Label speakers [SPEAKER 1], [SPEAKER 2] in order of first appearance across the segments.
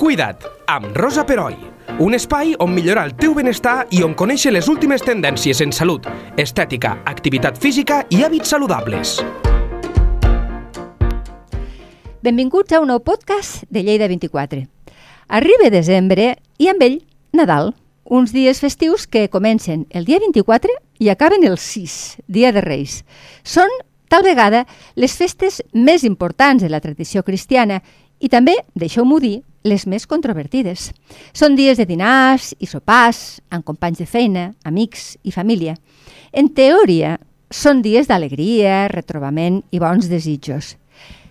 [SPEAKER 1] Cuida't, amb Rosa Peroi. Un espai on millorar el teu benestar i on conèixer les últimes tendències en salut, estètica, activitat física i hàbits saludables.
[SPEAKER 2] Benvinguts a un nou podcast de Lleida 24. Arriba desembre i amb ell Nadal, uns dies festius que comencen el dia 24 i acaben el 6, dia de Reis. Són, tal vegada, les festes més importants de la tradició cristiana i també, deixeu-m'ho dir, les més controvertides. Són dies de dinars i sopars, amb companys de feina, amics i família. En teoria, són dies d'alegria, retrobament i bons desitjos.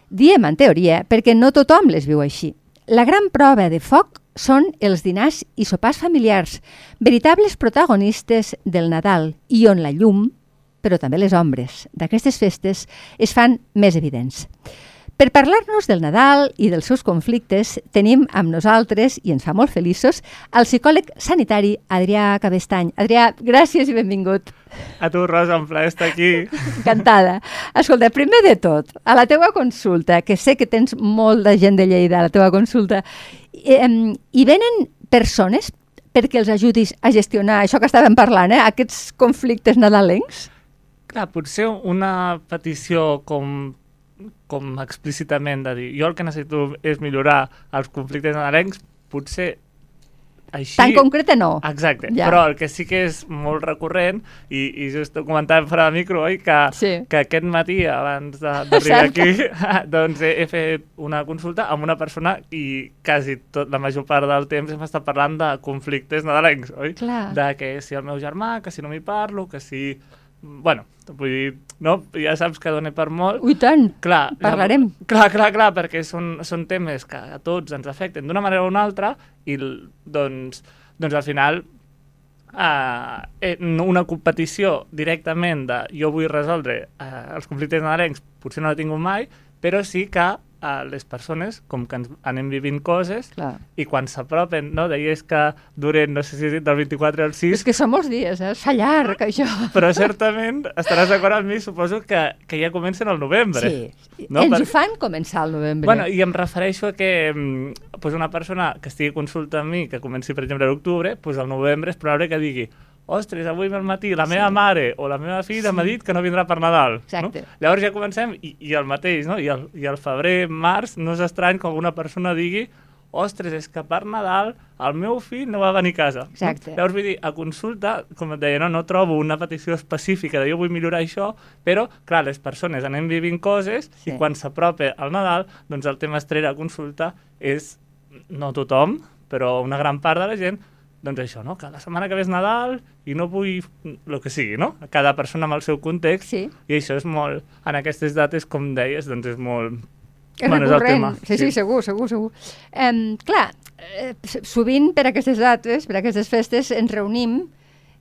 [SPEAKER 2] Diem en teoria perquè no tothom les viu així. La gran prova de foc són els dinars i sopars familiars, veritables protagonistes del Nadal i on la llum, però també les ombres d'aquestes festes es fan més evidents. Per parlar-nos del Nadal i dels seus conflictes, tenim amb nosaltres, i ens fa molt feliços, el psicòleg sanitari Adrià Cabestany. Adrià, gràcies i benvingut.
[SPEAKER 3] A tu, Rosa, un plaer estar aquí.
[SPEAKER 2] Encantada. Escolta, primer de tot, a la teua consulta, que sé que tens molt de gent de Lleida a la teua consulta, eh, hi venen persones perquè els ajudis a gestionar això que estàvem parlant, eh, aquests conflictes nadalencs?
[SPEAKER 3] Clar, potser una petició com com explícitament de dir jo el que necessito és millorar els conflictes nadalencs, potser així...
[SPEAKER 2] Tan concreta no.
[SPEAKER 3] Exacte, ja. però el que sí que és molt recurrent, i, i just ho comentàvem fora de micro, oi? Que,
[SPEAKER 2] sí.
[SPEAKER 3] que aquest matí, abans d'arribar aquí, doncs he, he fet una consulta amb una persona i quasi tot, la major part del temps hem estat parlant de conflictes nadalencs, oi?
[SPEAKER 2] Clar.
[SPEAKER 3] De que si el meu germà, que si no m'hi parlo, que si bueno, vull dir, no? ja saps que dona per molt.
[SPEAKER 2] Ui, tant,
[SPEAKER 3] clar,
[SPEAKER 2] parlarem.
[SPEAKER 3] Ja, clar, clar, clar, perquè són, són temes que a tots ens afecten d'una manera o una altra i doncs, doncs al final eh, una competició directament de jo vull resoldre eh, els conflictes nadalencs potser no l'he tingut mai, però sí que a les persones, com que ens anem vivint coses,
[SPEAKER 2] Clar.
[SPEAKER 3] i quan s'apropen, no? Deies que duren, no sé si del 24 al 6...
[SPEAKER 2] És que són molts dies, eh? Es fa llarg, això.
[SPEAKER 3] Però certament estaràs d'acord amb mi, suposo que, que ja comencen al novembre.
[SPEAKER 2] Sí, no? ens per... ho fan començar al novembre.
[SPEAKER 3] Bueno, i em refereixo a que pues una persona que estigui consulta amb mi, que comenci, per exemple, a l'octubre, pues al novembre és probable que digui ostres, avui al matí la meva sí. mare o la meva filla sí. m'ha dit que no vindrà per Nadal.
[SPEAKER 2] Exacte.
[SPEAKER 3] No? Llavors ja comencem, i, i el mateix, no? I el, i el febrer, març, no és estrany que alguna persona digui ostres, és que per Nadal el meu fill no va venir a casa.
[SPEAKER 2] Exacte.
[SPEAKER 3] No? Llavors, vull dir, a consulta, com et deia, no, no trobo una petició específica de jo vull millorar això, però, clar, les persones anem vivint coses sí. i quan s'apropa al Nadal, doncs el tema estrella a consulta és, no tothom, però una gran part de la gent, doncs això, no? Cada setmana que ve és Nadal i no vull el que sigui, no? Cada persona amb el seu context
[SPEAKER 2] sí.
[SPEAKER 3] i això és molt, en aquestes dates, com deies, doncs és molt...
[SPEAKER 2] És bueno, recurrent, és sí, sí, sí, segur, segur, segur. Um, clar, eh, sovint per aquestes dates, per aquestes festes, ens reunim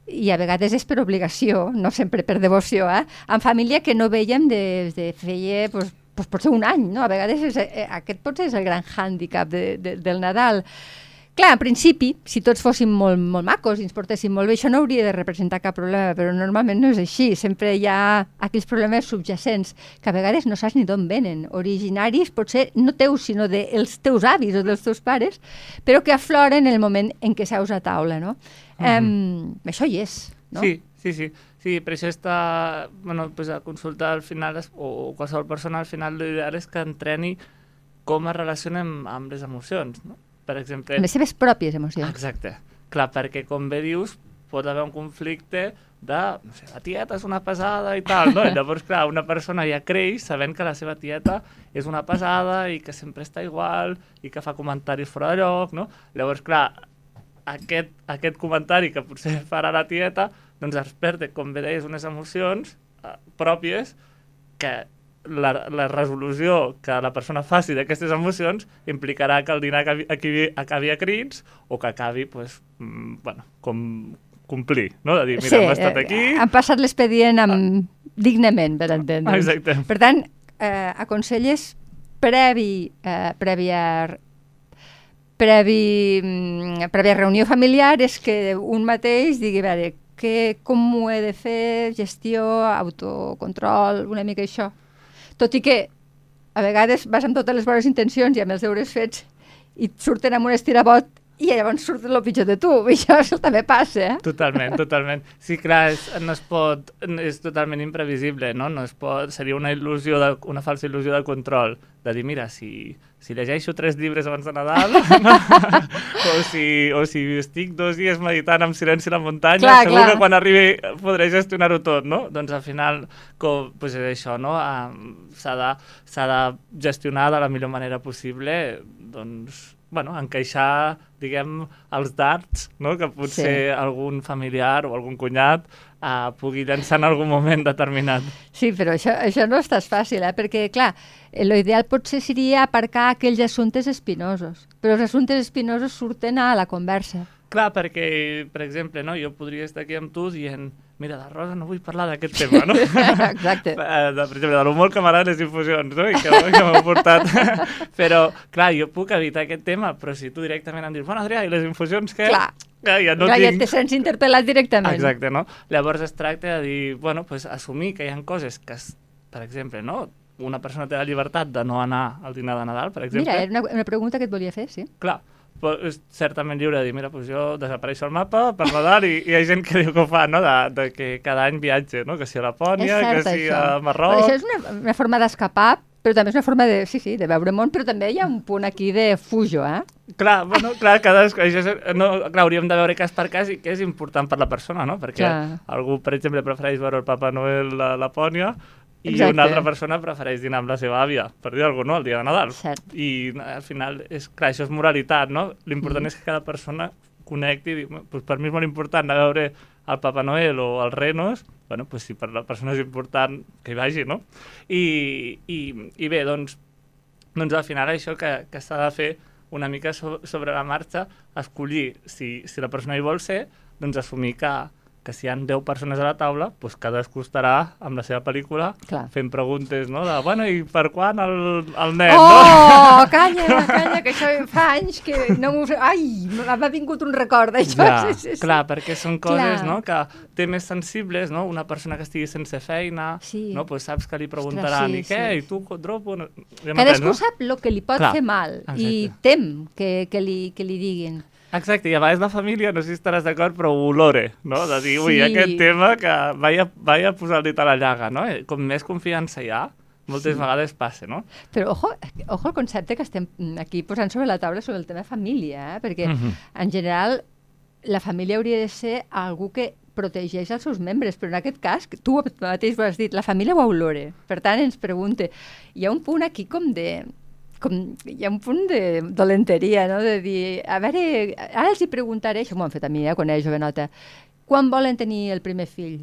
[SPEAKER 2] i a vegades és per obligació, no sempre per devoció, eh? amb família que no veiem des de feia, pues, pues, potser un any, no? A vegades és, eh, aquest potser és el gran hàndicap de, de, del Nadal. Clar, en principi, si tots fóssim molt, molt macos i ens portéssim molt bé, això no hauria de representar cap problema, però normalment no és així. Sempre hi ha aquells problemes subjacents que a vegades no saps ni d'on venen, originaris potser no teus, sinó dels teus avis o dels teus pares, però que afloren en el moment en què seus a taula, no? Mm -hmm. um, això hi és, no?
[SPEAKER 3] Sí, sí, sí. Sí, per això està, bueno, pues a consultar al final, o qualsevol persona al final l'ideal és que entreni com es relacionen amb les emocions, no? Per exemple...
[SPEAKER 2] Les seves pròpies emocions.
[SPEAKER 3] Exacte. Clar, perquè com bé dius, pot haver un conflicte de, no sé, la tieta és una pesada i tal, no? I llavors, clar, una persona ja creix sabent que la seva tieta és una pesada i que sempre està igual i que fa comentaris fora de lloc, no? Llavors, clar, aquest, aquest comentari que potser farà la tieta, doncs desperta, com bé deies, unes emocions eh, pròpies que la, la resolució que la persona faci d'aquestes emocions implicarà que el dinar acabi, acabi, acabi a crits o que acabi, pues, mm, bueno, com complir, no? De dir, mira,
[SPEAKER 2] sí,
[SPEAKER 3] hem estat aquí...
[SPEAKER 2] Eh, han passat l'expedient amb... Ah. dignament, per entendre.
[SPEAKER 3] Exacte.
[SPEAKER 2] Per tant, eh, aconselles previ, eh, prèvia previ, mm, prèvia reunió familiar és que un mateix digui, a veure, que, com ho he de fer, gestió, autocontrol, una mica això. Tot i que a vegades vas amb totes les bones intencions i amb els deures fets i et surten amb un estirabot i llavors surt el pitjor de tu. I això, també passa, eh?
[SPEAKER 3] Totalment, totalment. Sí, clar, és, no es pot, és totalment imprevisible, no? no es pot, seria una il·lusió, de, una falsa il·lusió de control, de dir, mira, si, si llegeixo tres llibres abans de Nadal, no? o, si, o si estic dos dies meditant en silenci a la muntanya,
[SPEAKER 2] Clar,
[SPEAKER 3] segur
[SPEAKER 2] clar.
[SPEAKER 3] que quan arribi podré gestionar-ho tot, no? Doncs al final, com, pues és això, no? S'ha de, de gestionar de la millor manera possible, doncs, bueno, encaixar, diguem, els darts, no? que potser sí. algun familiar o algun cunyat uh, pugui llançar en algun moment determinat.
[SPEAKER 2] Sí, però això, això no estàs fàcil, eh? perquè, clar, l'ideal potser seria aparcar aquells assumptes espinosos, però els assumptes espinosos surten a la conversa.
[SPEAKER 3] Clar, perquè, per exemple, no, jo podria estar aquí amb tu dient mira, de Rosa no vull parlar d'aquest tema, no?
[SPEAKER 2] Exacte.
[SPEAKER 3] Eh, de, per exemple, de l'humor que m'agraden les infusions, no? I que, que m'ha portat. però, clar, jo puc evitar aquest tema, però si tu directament em dius, bueno, Adrià, i les infusions què?
[SPEAKER 2] Clar.
[SPEAKER 3] Ja, ja no
[SPEAKER 2] clar, ja
[SPEAKER 3] tinc...
[SPEAKER 2] te sents interpel·lat directament.
[SPEAKER 3] Exacte, no? Llavors es tracta de dir, bueno, pues, assumir que hi ha coses que, es, per exemple, no? una persona té la llibertat de no anar al dinar de Nadal, per exemple.
[SPEAKER 2] Mira, era una, una pregunta que et volia fer, sí.
[SPEAKER 3] Clar, certament lliure de dir, mira, doncs jo desapareixo al mapa per Nadal i, i hi ha gent que diu que ho fa, no? De, de que cada any viatge, no? Que si a Lapònia,
[SPEAKER 2] cert,
[SPEAKER 3] que si
[SPEAKER 2] això.
[SPEAKER 3] a Marroc...
[SPEAKER 2] Però això és una, una forma d'escapar, però també és una forma de, sí, sí, de veure món, però també hi ha un punt aquí de fujo, eh?
[SPEAKER 3] Clar, bueno, clar, cada, això no, clar, hauríem de veure cas per cas i què és important per la persona, no? Perquè
[SPEAKER 2] Clar.
[SPEAKER 3] algú, per exemple, prefereix veure el Papa Noel a Lapònia i
[SPEAKER 2] Exacte.
[SPEAKER 3] una altra persona prefereix dinar amb la seva àvia, per dir alguna cosa, no? El dia de Nadal.
[SPEAKER 2] Cert.
[SPEAKER 3] I al final, és, clar, això és moralitat, no? L'important
[SPEAKER 2] Mm.
[SPEAKER 3] és que cada persona connecti i pues per mi és molt important anar a veure el Papa Noel o els renos, bueno, pues si per la persona és important, que hi vagi, no? I, i, i bé, doncs, doncs al final això que, que s'ha de fer una mica so, sobre la marxa, escollir si, si la persona hi vol ser, doncs assumir que, que si hi han 10 persones a la taula, doncs cadascú estarà amb la seva pel·lícula
[SPEAKER 2] Clar.
[SPEAKER 3] fent preguntes, no? De, bueno, i per quan el, el nen,
[SPEAKER 2] Oh,
[SPEAKER 3] no?
[SPEAKER 2] calla, calla, que això fa anys que no m'ho... Ai, m'ha vingut un record d'això.
[SPEAKER 3] Ja,
[SPEAKER 2] sí, sí, sí.
[SPEAKER 3] clar, perquè són coses
[SPEAKER 2] Clar.
[SPEAKER 3] no, que temes sensibles, no? Una persona que estigui sense feina,
[SPEAKER 2] Sí.
[SPEAKER 3] no? pues saps que li preguntaran,
[SPEAKER 2] sí,
[SPEAKER 3] i què?
[SPEAKER 2] sí.
[SPEAKER 3] I tu, dropo? Ja
[SPEAKER 2] Cadascú
[SPEAKER 3] no?
[SPEAKER 2] sap el que li pot
[SPEAKER 3] Clar,
[SPEAKER 2] fer mal i
[SPEAKER 3] exacte.
[SPEAKER 2] tem que, que, li, que li diguin.
[SPEAKER 3] Exacte, i a vegades la família, no sé si estaràs d'acord, però ho olore, no? De dir, ui,
[SPEAKER 2] Sí.
[SPEAKER 3] aquest tema que vaig a, vaig a posar el dit a la llaga, no? Eh, Com més confiança hi ha, moltes
[SPEAKER 2] Sí.
[SPEAKER 3] vegades passa, no?
[SPEAKER 2] Però ojo, ojo el concepte que estem aquí posant sobre la taula sobre el tema família, eh? perquè
[SPEAKER 3] Mhm.
[SPEAKER 2] en general la família hauria de ser algú que protegeix els seus membres, però en aquest cas, tu mateix ho has dit, la família ho olore. Per tant, ens pregunte, hi ha un punt aquí com de com, hi ha un punt de dolenteria, no? de dir, a veure, ara els hi preguntaré, això m'ho han fet a mi, eh, quan era jovenota, quan volen tenir el primer fill?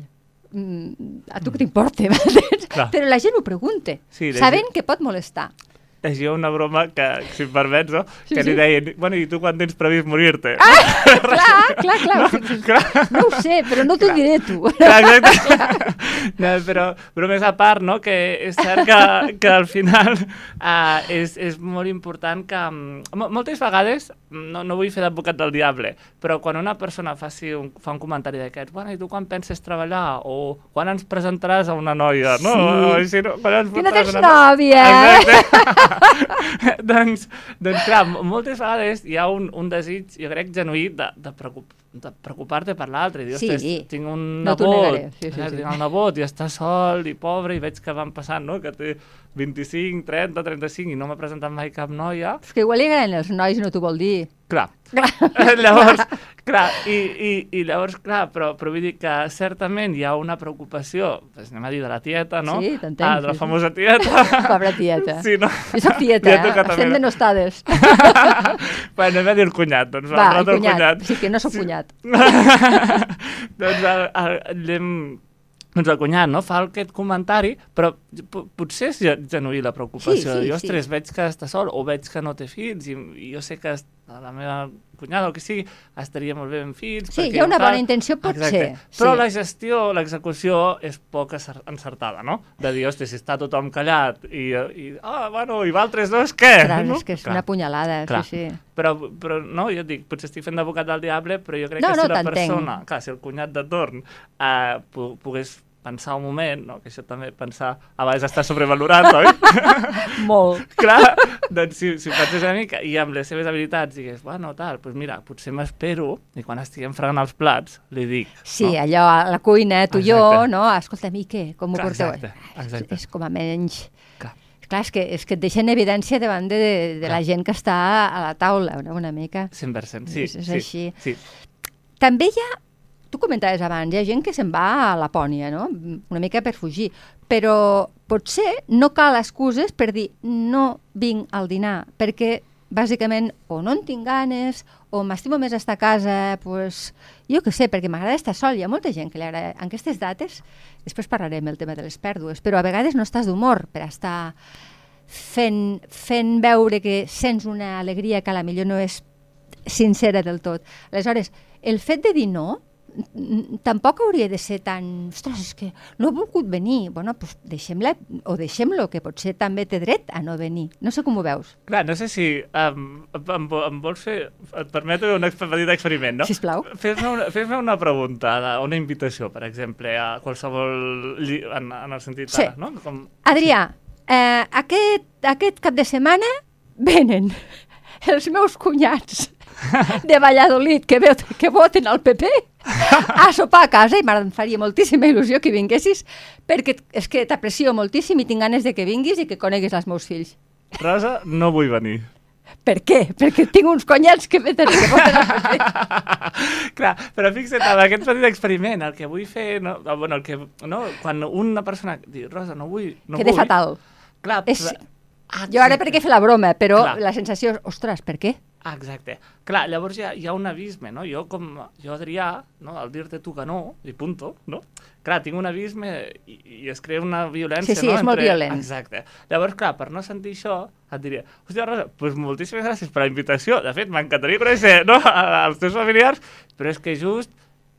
[SPEAKER 2] Mm, a tu què t'importa?
[SPEAKER 3] Clar.
[SPEAKER 2] Però la gent ho pregunta,
[SPEAKER 3] Sí,
[SPEAKER 2] sabent que pot molestar.
[SPEAKER 3] Llegia una broma que, si em permets, no?
[SPEAKER 2] Sí,
[SPEAKER 3] que li
[SPEAKER 2] sí.
[SPEAKER 3] deien, bueno, i tu quan tens previst morir-te?
[SPEAKER 2] Ah, clar, clar, clar.
[SPEAKER 3] No,
[SPEAKER 2] No,
[SPEAKER 3] clar.
[SPEAKER 2] no ho sé, però no t'ho diré tu.
[SPEAKER 3] Clar, exacte. No, però, però més a part, no? que és cert que, que al final uh, és, és molt important que... mm, Moltes vegades, no, no vull fer d'advocat del diable, però quan una persona faci un, fa un comentari d'aquests, bueno, i tu quan penses treballar? O quan ens presentaràs a una noia? No?
[SPEAKER 2] Sí.
[SPEAKER 3] O, si no, quan ens portaràs
[SPEAKER 2] tens nòvia, eh?
[SPEAKER 3] Exacte. Doncs, doncs, clar, moltes vegades hi ha un, un desig, jo crec, genuí de, de, preocup, de preocupar-te per l'altre. i dir,
[SPEAKER 2] Sí.
[SPEAKER 3] "Ostres, tinc un
[SPEAKER 2] No
[SPEAKER 3] nebot,
[SPEAKER 2] sí, sí,
[SPEAKER 3] eh,
[SPEAKER 2] sí.
[SPEAKER 3] tinc el nebot i està sol i pobre i veig que van passant, no?, que té 25, 30, 35 i no m'ha presentat mai cap noia.
[SPEAKER 2] És que igual li agraden els nois no t'ho vol dir.
[SPEAKER 3] Clar. llavors, clar, i, i, i llavors, clar, però, però vull dir que certament hi ha una preocupació, doncs anem a dir, de la tieta, no?
[SPEAKER 2] Sí, t'entenc,
[SPEAKER 3] Ah, de la
[SPEAKER 2] sí, sí.
[SPEAKER 3] famosa tieta.
[SPEAKER 2] Pobra tieta.
[SPEAKER 3] Sí, no?
[SPEAKER 2] Jo soc tieta,
[SPEAKER 3] Ja
[SPEAKER 2] eh? Estem
[SPEAKER 3] no?
[SPEAKER 2] denostades.
[SPEAKER 3] bueno, anem a dir el cunyat, doncs
[SPEAKER 2] Va,
[SPEAKER 3] el
[SPEAKER 2] el
[SPEAKER 3] nostre
[SPEAKER 2] cunyat. Sí, que no sóc
[SPEAKER 3] Sí.
[SPEAKER 2] cunyat.
[SPEAKER 3] doncs el, el, el, doncs el cunyat no? fa aquest comentari, però po- potser és ge- genuí la preocupació.
[SPEAKER 2] Sí, sí,
[SPEAKER 3] I, ostres,
[SPEAKER 2] sí.
[SPEAKER 3] veig que està sol, o veig que no té fills, i, i jo sé que est- la meva cunyada, o que sigui, estaria molt bé amb fills.
[SPEAKER 2] Sí, hi ha una bona intenció, pot
[SPEAKER 3] Exacte.
[SPEAKER 2] ser,
[SPEAKER 3] Però
[SPEAKER 2] sí.
[SPEAKER 3] la gestió, l'execució, és poc encertada, no? De dir, ostres, si està tothom callat i, i ah, bueno, i altres dos, què?
[SPEAKER 2] Clar,
[SPEAKER 3] no?
[SPEAKER 2] és que és
[SPEAKER 3] Clar.
[SPEAKER 2] una punyalada,
[SPEAKER 3] Clar.
[SPEAKER 2] sí, sí.
[SPEAKER 3] Però, però no, jo et dic, potser estic fent d'advocat del diable, però jo crec
[SPEAKER 2] No,
[SPEAKER 3] que
[SPEAKER 2] no,
[SPEAKER 3] si la
[SPEAKER 2] t'entenc.
[SPEAKER 3] persona, clar, si el cunyat de torn eh, po- pogués pensar un moment, no? que això també pensar a vegades està sobrevalorat, oi?
[SPEAKER 2] Molt.
[SPEAKER 3] Clar, doncs si, si ho penses una mica i amb les seves habilitats digues, bueno, tal, doncs mira, potser m'espero i quan estiguem fregant els plats li dic.
[SPEAKER 2] Sí,
[SPEAKER 3] no?
[SPEAKER 2] allò a la cuina, tu i jo, no? Escolta, mi què? Com ho
[SPEAKER 3] Clar,
[SPEAKER 2] porteu?
[SPEAKER 3] exacte, exacte.
[SPEAKER 2] És, és com a menys...
[SPEAKER 3] Clar.
[SPEAKER 2] Clar, és que, és que et deixa en evidència davant de, de la
[SPEAKER 3] Clar.
[SPEAKER 2] gent que està a la taula, no? una mica.
[SPEAKER 3] 100%, sí.
[SPEAKER 2] És- és
[SPEAKER 3] sí,
[SPEAKER 2] així.
[SPEAKER 3] Sí.
[SPEAKER 2] També hi ha, tu comentaves abans, hi ha gent que se'n va a Lapònia, no? Una mica per fugir, però potser no cal excuses per dir no vinc al dinar, perquè bàsicament o no en tinc ganes o m'estimo més estar a casa, pues, jo què sé, perquè m'agrada estar sol. Hi ha molta gent que li agrada. En aquestes dates, després parlarem el tema de les pèrdues, però a vegades no estàs d'humor per estar fent, fent veure que sents una alegria que a la millor no és sincera del tot. Aleshores, el fet de dir no tampoc hauria de ser tan... Ostres, és que no ha volgut venir. Bueno, doncs deixem-la, o deixem-lo, que potser també té dret a no venir. No sé com ho veus,
[SPEAKER 3] Clar, no sé si um, em, em vols fer... Et permeto un petit experiment, no?
[SPEAKER 2] sisplau.
[SPEAKER 3] Fes-me una, fes una pregunta, una invitació, per exemple, a qualsevol... lli- En, en el sentit
[SPEAKER 2] Sí.
[SPEAKER 3] ara, no? Com,
[SPEAKER 2] Adrià, eh, aquest, aquest cap de setmana venen els meus cunyats de Valladolid que, veu, que voten al PP a sopar a casa i em faria moltíssima il·lusió que vinguessis perquè és que t'aprecio moltíssim i tinc ganes de que vinguis i que coneguis els meus fills.
[SPEAKER 3] Rosa, no vull venir.
[SPEAKER 2] Per què? Perquè tinc uns cunyats que veten que PP.
[SPEAKER 3] Clar, però fixa't, amb aquest petit experiment, el que vull fer, no, bueno, el que, no, quan una persona diu, Rosa, no vull, no
[SPEAKER 2] Queda
[SPEAKER 3] vull...
[SPEAKER 2] fatal.
[SPEAKER 3] Clar,
[SPEAKER 2] És-
[SPEAKER 3] Ah,
[SPEAKER 2] Jo ara
[SPEAKER 3] exacte.
[SPEAKER 2] perquè fer la broma, però
[SPEAKER 3] Clar.
[SPEAKER 2] la sensació és, ostres, per què?
[SPEAKER 3] Ah, exacte. Clar, llavors hi ha, hi ha un abisme, no? Jo, com, jo Adrià, no? al dir-te tu que no, i punto, no? Clar, tinc un abisme i, i es crea una violència,
[SPEAKER 2] Sí, sí,
[SPEAKER 3] no?
[SPEAKER 2] és molt violent.
[SPEAKER 3] Exacte. Llavors, clar, per no sentir això, et diria, hòstia, Rosa, doncs moltíssimes gràcies per la invitació. De fet, m'encantaria conèixer no? als teus familiars, però és que just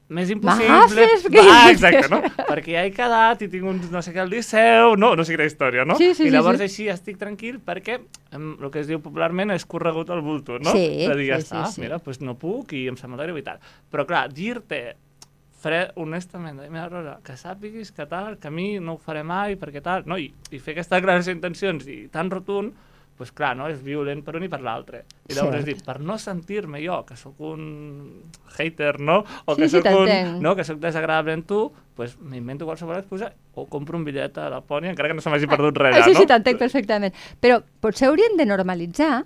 [SPEAKER 3] m'és impossible... Ah, exacte, no? Perquè ja he quedat i tinc un no sé què al Liceu, no, no sé quina història, no?
[SPEAKER 2] Sí, sí,
[SPEAKER 3] I
[SPEAKER 2] sí,
[SPEAKER 3] llavors
[SPEAKER 2] sí.
[SPEAKER 3] així estic tranquil perquè el que es diu popularment és corregut al bulto, no?
[SPEAKER 2] Sí,
[SPEAKER 3] de dir, ja
[SPEAKER 2] sí,
[SPEAKER 3] està,
[SPEAKER 2] sí, sí.
[SPEAKER 3] mira, doncs no puc i em sembla greu i tal. Però clar, dir-te fred, honestament, mira, Rosa, que sàpiguis que tal, que a mi no ho faré mai, perquè tal, no? I, i fer aquesta declaració d'intencions i tan rotund, doncs clar, no? és violent per un i per l'altre. I llavors és dir, per no sentir-me jo, que sóc un hater, no? O
[SPEAKER 2] Sí,
[SPEAKER 3] que
[SPEAKER 2] sí,
[SPEAKER 3] sóc un,
[SPEAKER 2] t'entenc.
[SPEAKER 3] no? que sóc desagradable en tu, doncs m'invento qualsevol excusa o compro un bitllet a Lapònia, encara que no se m'hagi perdut res,
[SPEAKER 2] Ah, sí,
[SPEAKER 3] no?
[SPEAKER 2] sí, t'entenc perfectament. Però potser hauríem de normalitzar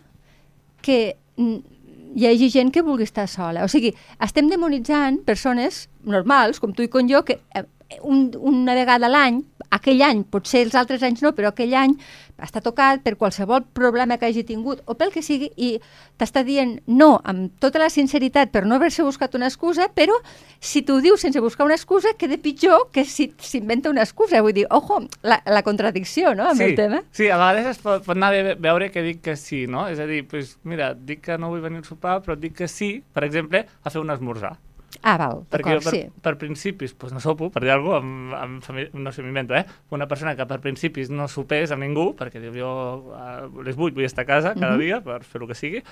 [SPEAKER 2] que hi hagi gent que vulgui estar sola. O sigui, estem demonitzant persones normals, com tu i com jo, que eh, un, una vegada a l'any, aquell any, potser els altres anys no, però aquell any està tocat per qualsevol problema que hagi tingut o pel que sigui i t'està dient no amb tota la sinceritat per no haver-se buscat una excusa, però si t'ho dius sense buscar una excusa, queda pitjor que si s'inventa una excusa. Vull dir, ojo, la, la contradicció no, amb
[SPEAKER 3] sí,
[SPEAKER 2] el tema.
[SPEAKER 3] Sí, a vegades es pot, pot anar bé veure que dic que sí, no? És a dir, pues, mira, dic que no vull venir al sopar, però dic que sí, per exemple, a fer un esmorzar.
[SPEAKER 2] Ah, val,
[SPEAKER 3] Perquè jo per,
[SPEAKER 2] sí.
[SPEAKER 3] per principis pues, no sopo, per dir alguna cosa, amb, amb no sé, m'invento, eh? Una persona que per principis no sopés amb ningú, perquè diu jo a les 8 vull estar a casa cada
[SPEAKER 2] Mhm.
[SPEAKER 3] dia per fer el que sigui,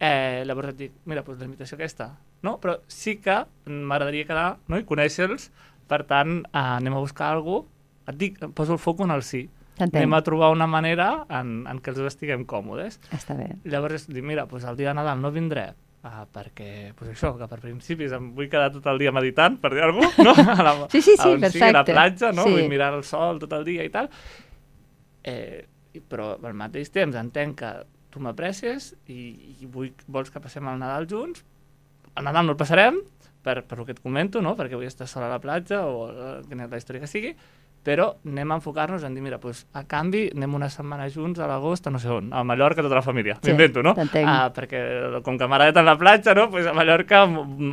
[SPEAKER 3] eh, llavors et dic, mira, doncs la invitació aquesta, no? Però sí que m'agradaria quedar no? i conèixer-los, per tant, eh, anem a buscar alguna cosa, et dic, poso el foc en el sí. Anem a trobar una manera en, en què els estiguem còmodes.
[SPEAKER 2] Està bé.
[SPEAKER 3] Llavors, dic, mira, doncs el dia de Nadal no vindré, uh, perquè, pues això, que per principis em vull quedar tot el dia meditant, per dir alguna cosa, no? A la,
[SPEAKER 2] Sí, sí, sí,
[SPEAKER 3] on sigui, a la
[SPEAKER 2] perfecte.
[SPEAKER 3] platja, no?
[SPEAKER 2] Sí.
[SPEAKER 3] Vull mirar el sol tot el dia i tal. Eh, però al mateix temps entenc que tu m'aprecies i, i vull, vols que passem el Nadal junts. El Nadal no el passarem, per, per el que et comento, no? perquè vull estar sola a la platja o eh, quina és la història que sigui, però anem a enfocar-nos en dir, mira, doncs, a canvi anem una setmana junts a l'agost no sé on, a Mallorca tota la família,
[SPEAKER 2] Sí,
[SPEAKER 3] m'invento, no? Ah, perquè com que m'agrada tant la platja, no? pues a Mallorca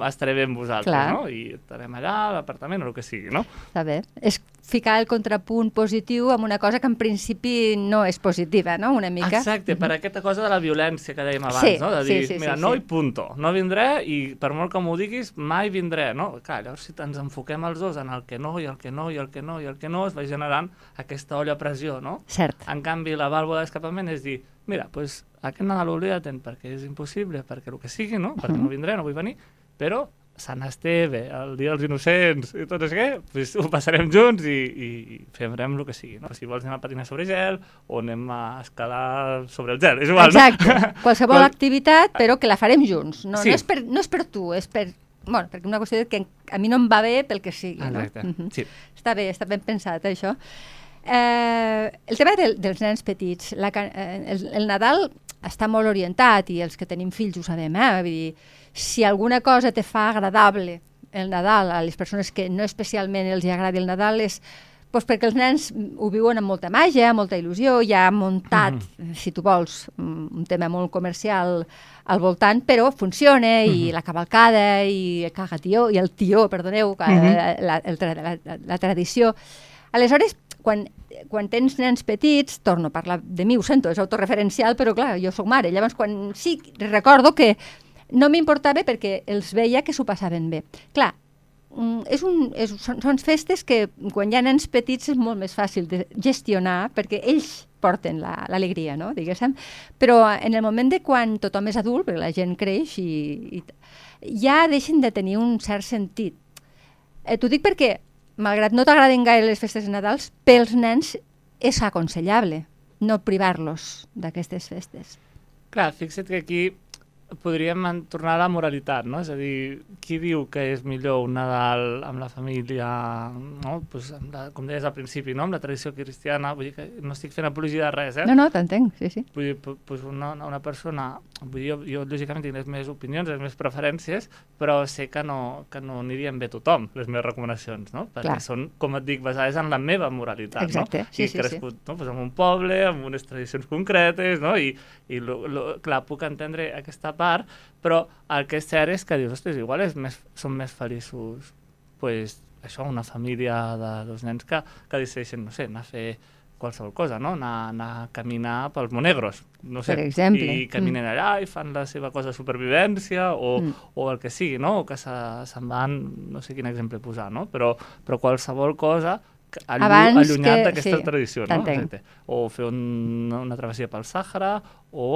[SPEAKER 3] estaré bé amb vosaltres,
[SPEAKER 2] Clar.
[SPEAKER 3] no? I estarem allà, a l'apartament o el que sigui, no?
[SPEAKER 2] Està bé. És ficar el contrapunt positiu amb una cosa que en principi no és positiva, no? Una mica.
[SPEAKER 3] Exacte, per aquesta cosa de la violència que dèiem abans,
[SPEAKER 2] Sí,
[SPEAKER 3] no? De
[SPEAKER 2] sí,
[SPEAKER 3] dir,
[SPEAKER 2] sí,
[SPEAKER 3] mira,
[SPEAKER 2] sí,
[SPEAKER 3] no
[SPEAKER 2] sí.
[SPEAKER 3] i punto, no vindré i per molt que m'ho diguis, mai vindré, no? Clar, llavors si ens enfoquem els dos en el que no i el que no i el que no i el que no, es va generant aquesta olla a pressió, no?
[SPEAKER 2] Cert.
[SPEAKER 3] En canvi, la vàlvula d'escapament és dir, mira, pues, aquest Nadal oblida't perquè és impossible, perquè el que sigui, no? Perquè no vindré, no vull venir, però Sant Esteve, el Dia dels Innocents i tot això, pues, ho passarem junts i, i, i farem el que sigui. No? Si vols anem a patinar sobre gel o anem a escalar sobre el gel, és igual,
[SPEAKER 2] Exacte,
[SPEAKER 3] no?
[SPEAKER 2] qualsevol
[SPEAKER 3] Qual-
[SPEAKER 2] activitat, però que la farem junts. No,
[SPEAKER 3] Sí.
[SPEAKER 2] no, és, per, no és per tu, és per... Bueno, perquè una qüestió que a mi no em va bé pel que sigui.
[SPEAKER 3] Exacte,
[SPEAKER 2] No? Mhm.
[SPEAKER 3] sí.
[SPEAKER 2] Està bé, està ben pensat, això. Eh, el tema del, dels nens petits, la, eh, el, el Nadal està molt orientat i els que tenim fills ho sabem, eh? Vull dir, si alguna cosa te fa agradable el Nadal a les persones que no especialment els hi agradi el Nadal és doncs perquè els nens ho viuen amb molta màgia, molta il·lusió, hi ha muntat, si tu vols, un tema molt comercial al voltant, però funciona, i la cavalcada, i el cagatió, i el tió, perdoneu, que, la, el, tra- la, la, la tradició. Aleshores, quan, quan tens nens petits, torno a parlar de mi, ho sento, és autoreferencial, però clar, jo sóc mare, llavors quan sí, recordo que no m'importava perquè els veia que s'ho passaven bé. Clar, mm, és un, és, són, són festes que quan hi ha nens petits és molt més fàcil de gestionar perquè ells porten la- l'alegria, no? diguéssim. Però en el moment de quan tothom és adult, perquè la gent creix, i, i ja deixen de tenir un cert sentit. Eh, T'ho dic perquè, malgrat no t'agraden gaire les festes de Nadals, pels nens és aconsellable no privar-los d'aquestes festes.
[SPEAKER 3] Clar, fixa't que aquí podríem tornar a la moralitat, no? És a dir, qui diu que és millor un Nadal amb la família, no? Pues amb la, com deies al principi, no? amb la tradició cristiana, vull dir que no estic fent apologia de res, eh?
[SPEAKER 2] No, no, t'entenc, sí, sí.
[SPEAKER 3] Vull dir, pu- pues una, una persona, vull dir, jo, jo lògicament tinc les meves opinions, les meves preferències, però sé que no, que no anirien bé tothom, les meves recomanacions, no? Perquè
[SPEAKER 2] Clar.
[SPEAKER 3] són, com et dic, basades en la meva moralitat,
[SPEAKER 2] Exacte,
[SPEAKER 3] no?
[SPEAKER 2] sí,
[SPEAKER 3] I
[SPEAKER 2] sí,
[SPEAKER 3] crescut no? pues en un poble, amb unes tradicions concretes, no? I, i lo, lo, clar, puc entendre aquesta part, però el que és cert és que dius, ostres, igual és més, són més feliços pues, això, una família de dos nens que, que decideixen, no sé, anar a fer qualsevol cosa, no? Anar, anar a caminar pels Monegros, no sé,
[SPEAKER 2] Per exemple.
[SPEAKER 3] i caminen allà i fan la seva cosa de supervivència o,
[SPEAKER 2] Mm.
[SPEAKER 3] o el que sigui, no? O que se, se'n van, no sé quin exemple posar, no? Però, però qualsevol cosa allu, allunyat
[SPEAKER 2] que-
[SPEAKER 3] d'aquesta
[SPEAKER 2] sí,
[SPEAKER 3] tradició, no? O fer un, una travessia pel Sàhara o,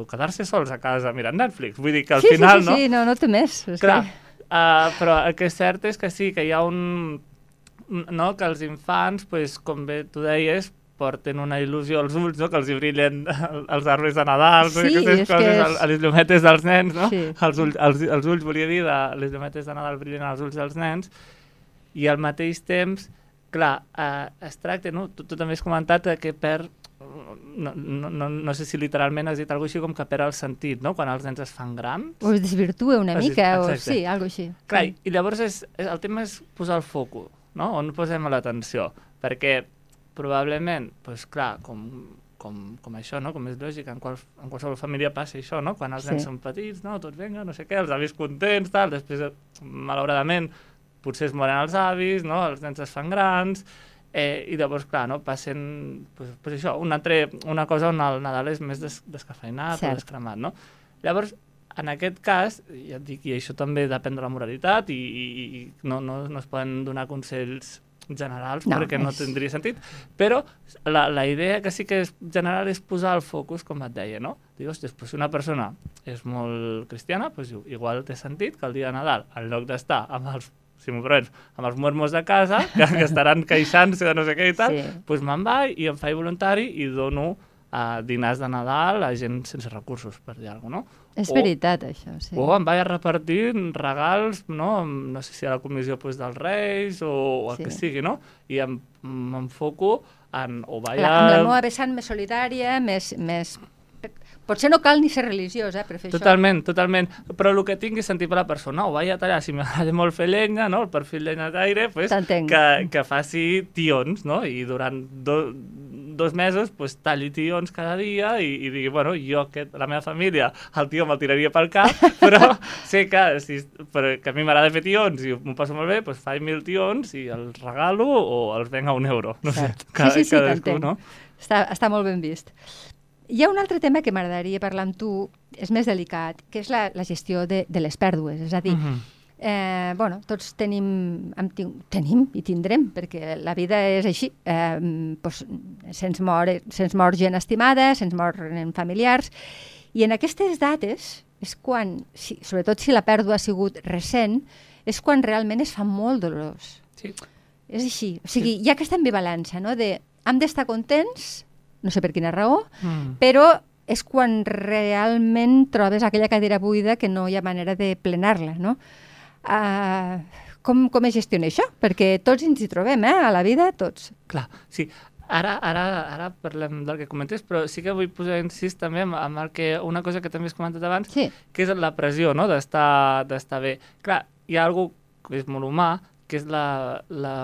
[SPEAKER 3] o quedar-se sols a casa mirant Netflix. Vull dir que al
[SPEAKER 2] sí,
[SPEAKER 3] final,
[SPEAKER 2] sí, sí,
[SPEAKER 3] no?
[SPEAKER 2] sí, no, no té més. És
[SPEAKER 3] Clar,
[SPEAKER 2] que...
[SPEAKER 3] uh, però el que és cert és que sí, que hi ha un... No, que els infants, pues, com bé tu deies, porten una il·lusió als ulls, no? que els hi brillen els arbres de Nadal?
[SPEAKER 2] Sí,
[SPEAKER 3] aquestes
[SPEAKER 2] és que
[SPEAKER 3] coses,
[SPEAKER 2] és-
[SPEAKER 3] les llumetes dels nens, no?
[SPEAKER 2] Sí.
[SPEAKER 3] Els, ulls, els, els ulls, volia dir, de, les llumetes de Nadal brillen als ulls dels nens, i al mateix temps, clar, eh, es tracta, no? Tu, tu també has comentat eh, que perd no, no, no, no sé si literalment has dit alguna així com que perd el sentit, no? Quan els nens es fan grans.
[SPEAKER 2] O es desvirtua una
[SPEAKER 3] Es
[SPEAKER 2] mica, o sí, algo així.
[SPEAKER 3] Clar, i- i llavors és, és, el tema és posar el foco, no? On posem l'atenció. Perquè probablement, doncs clar, com, com, com això, no? com és lògic, en, qual, en qualsevol família passa això, no? quan els
[SPEAKER 2] Sí.
[SPEAKER 3] nens són petits, no? tots venga, no sé què, els avis contents, tal, després, malauradament, potser es moren els avis, no? els nens es fan grans, eh, i llavors, clar, no? passen pues, pues això, un altre, una cosa on el Nadal és més des, descafeinat
[SPEAKER 2] Cert.
[SPEAKER 3] o descremat. No? Llavors, en aquest cas, ja et dic, i això també depèn de la moralitat i, i, i no, no, no es poden donar consells generals
[SPEAKER 2] No,
[SPEAKER 3] perquè no
[SPEAKER 2] és-
[SPEAKER 3] tindria sentit, però la, la idea que sí que és general és posar el focus, com et deia, no? Dius, pues, si una persona és molt cristiana, pues, diu, igual té sentit que el dia de Nadal, en lloc d'estar amb els si m'ho permets, amb els muermos de casa, que, que estaran queixant-se de no sé què i tal,
[SPEAKER 2] Sí.
[SPEAKER 3] doncs me'n vaig i em faig voluntari i dono a dinars de Nadal a gent sense recursos, per dir alguna cosa, no?
[SPEAKER 2] És
[SPEAKER 3] O-
[SPEAKER 2] veritat, això, sí.
[SPEAKER 3] o em vaig a repartir regals, no? No sé si a la comissió pues, dels Reis o, o el
[SPEAKER 2] Sí.
[SPEAKER 3] que sigui, no? I m'enfoco en... O vaig
[SPEAKER 2] La,
[SPEAKER 3] a...
[SPEAKER 2] amb la meva vessant més solidària, més, més... Potser no cal ni ser religiós, eh, per fer
[SPEAKER 3] Totalment, totalment. Però el que tingui sentit per la persona, o vaig a tallar, si m'agrada molt fer llenya, no? el perfil llenyataire, pues,
[SPEAKER 2] T'entenc.
[SPEAKER 3] que, que faci tions, no? I durant do, dos mesos pues, talli tions cada dia i, i digui, bueno, jo, aquest, la meva família, el tio me'l tiraria pel cap, però sé que, si, però, que a mi m'agrada fer tions i m'ho passo molt bé, pues, faig mil tions i els regalo o els venc a un euro. No sé, cada,
[SPEAKER 2] sí, sí, sí,
[SPEAKER 3] cadascú, no?
[SPEAKER 2] Està, està molt ben vist. Hi ha un altre tema que m'agradaria parlar amb tu, és més delicat, que és la, la gestió de, de les pèrdues. És a dir,
[SPEAKER 3] Mhm.
[SPEAKER 2] eh, bueno, tots tenim, hem tenim i tindrem, perquè la vida és així. Eh, doncs, se'ns mor, se'ns mor gent estimada, se'ns moren familiars, i en aquestes dates és quan, si, sobretot si la pèrdua ha sigut recent, és quan realment es fa molt dolorós.
[SPEAKER 3] Sí.
[SPEAKER 2] És així. O sigui, hi ha aquesta ambivalència, no?, de hem d'estar contents, no sé per quina raó,
[SPEAKER 3] Mm.
[SPEAKER 2] però és quan realment trobes aquella cadira buida que no hi ha manera de plenar-la, no? Uh, com, com es gestiona això? Perquè tots ens hi trobem, eh? A la vida, tots.
[SPEAKER 3] Clar, sí. Ara, ara, ara parlem del que comentes, però sí que vull posar incís també amb, amb el que, una cosa que també has comentat abans,
[SPEAKER 2] Sí,
[SPEAKER 3] que és la pressió, no?, d'estar d'estar bé. Clar, hi ha algú que és molt humà, que és la, la,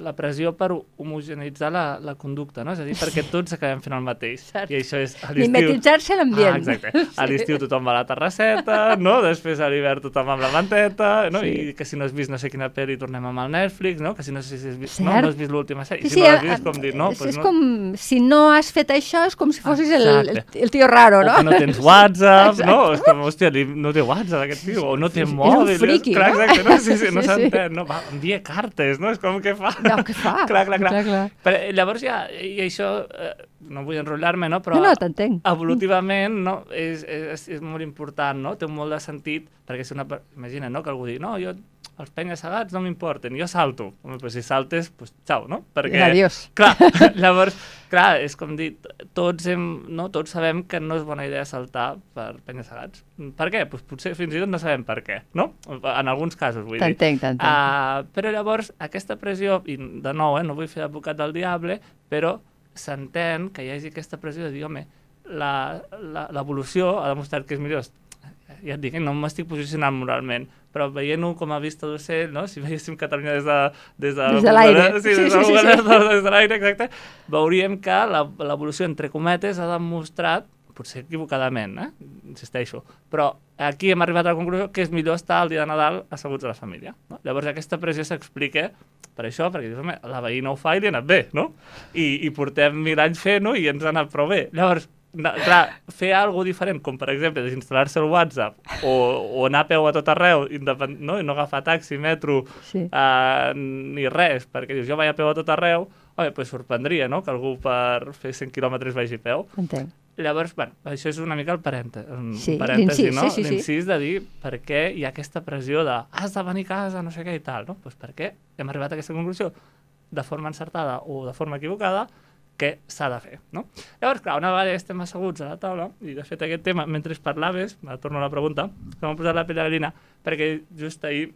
[SPEAKER 3] la pressió per homogeneitzar la, la conducta, no? És a dir, perquè tots acabem fent el mateix.
[SPEAKER 2] Cert.
[SPEAKER 3] I això és a l'estiu...
[SPEAKER 2] mimetitzar-se l'ambient.
[SPEAKER 3] Ah, exacte. A l'estiu tothom va a la terrasseta, no? Després a l'hivern tothom amb la manteta, no?
[SPEAKER 2] Sí.
[SPEAKER 3] I que si no has vist no sé quina pel·li tornem amb el Netflix, no? Que si no sé si has vist, no,
[SPEAKER 2] Cert.
[SPEAKER 3] no has vist l'última sèrie.
[SPEAKER 2] Sí,
[SPEAKER 3] si
[SPEAKER 2] sí,
[SPEAKER 3] no l'has vist, com dir, no?
[SPEAKER 2] és,
[SPEAKER 3] Pues
[SPEAKER 2] és
[SPEAKER 3] no.
[SPEAKER 2] com, si no has fet això, és com si fossis el, el, el tio raro, no?
[SPEAKER 3] O que no tens WhatsApp,
[SPEAKER 2] Exacte.
[SPEAKER 3] no? És com, hòstia, no té WhatsApp aquest tio, o no té
[SPEAKER 2] Sí, sí, és un
[SPEAKER 3] mòbil.
[SPEAKER 2] friki,
[SPEAKER 3] clar,
[SPEAKER 2] no?
[SPEAKER 3] exacte, no? Sí, sí, no
[SPEAKER 2] Sí, sí.
[SPEAKER 3] s'entén, no? Va, envia cartes, no? És com que fa...
[SPEAKER 2] No, què fa?
[SPEAKER 3] clar, clar, clar.
[SPEAKER 2] clar, clar.
[SPEAKER 3] Però, eh, llavors ja, i això, eh, no vull enrotllar-me, no? Però
[SPEAKER 2] No, no, t'entenc.
[SPEAKER 3] evolutivament no? és, és, és molt important, no? té molt de sentit, perquè si una... Imagina, no? que algú digui, no, jo els penya-segats no m'importen, jo salto. Home, pues si saltes, pues xau, no? Perquè,
[SPEAKER 2] Adiós.
[SPEAKER 3] Clar, llavors, clar, és com dir, tots, hem, no? tots sabem que no és bona idea saltar per penya-segats. Per què? Pues potser fins i tot no sabem per què, no? En alguns casos, vull dir.
[SPEAKER 2] T'entenc, t'entenc.
[SPEAKER 3] Uh, però llavors, aquesta pressió, i de nou, eh, no vull fer advocat del diable, però s'entén que hi hagi aquesta pressió de dir, home, l'evolució ha demostrat que és millor ja et dic, no m'estic posicionant moralment, però veient-ho com a vista d'ocell, no? si veiéssim Catalunya des de... Des de,
[SPEAKER 2] Des de l'aire.
[SPEAKER 3] Sí,
[SPEAKER 2] Sí,
[SPEAKER 3] des
[SPEAKER 2] sí,
[SPEAKER 3] de,
[SPEAKER 2] sí,
[SPEAKER 3] Google
[SPEAKER 2] sí.
[SPEAKER 3] Earth, des de l'aire, exacte. Veuríem que l'evolució, entre cometes, ha demostrat, potser equivocadament, eh? insisteixo, però aquí hem arribat a la conclusió que és millor estar el dia de Nadal asseguts a la família. No? Llavors aquesta pressió s'explica per això, perquè dius, home, la veïna ho fa i li ha anat bé, no? I, i portem mil anys fent-ho i ens ha anat prou bé. Llavors, na, clar, fer alguna diferent, com per exemple desinstal·lar-se el WhatsApp o, o anar a peu a tot arreu independ... no? i no agafar taxi, metro,
[SPEAKER 2] Sí.
[SPEAKER 3] uh, ni res, perquè dius, jo vaig a peu a tot arreu, home, pues sorprendria, no?, que algú per fer 100 quilòmetres vagi a peu.
[SPEAKER 2] Entenc.
[SPEAKER 3] Llavors, bueno, això és una mica el parèntesi,
[SPEAKER 2] Sí,
[SPEAKER 3] parèntesi no?
[SPEAKER 2] sí, sí, sí.
[SPEAKER 3] L'incís de dir per què hi ha aquesta pressió de has de venir a casa, no sé què i tal, no? Pues perquè hem arribat a aquesta conclusió de forma encertada o de forma equivocada que s'ha de fer, no? Llavors, clar, una vegada estem asseguts a la taula, i de fet aquest tema, mentre parlaves, me torno a la pregunta, que m'ha posat la pell de gallina, perquè just ahir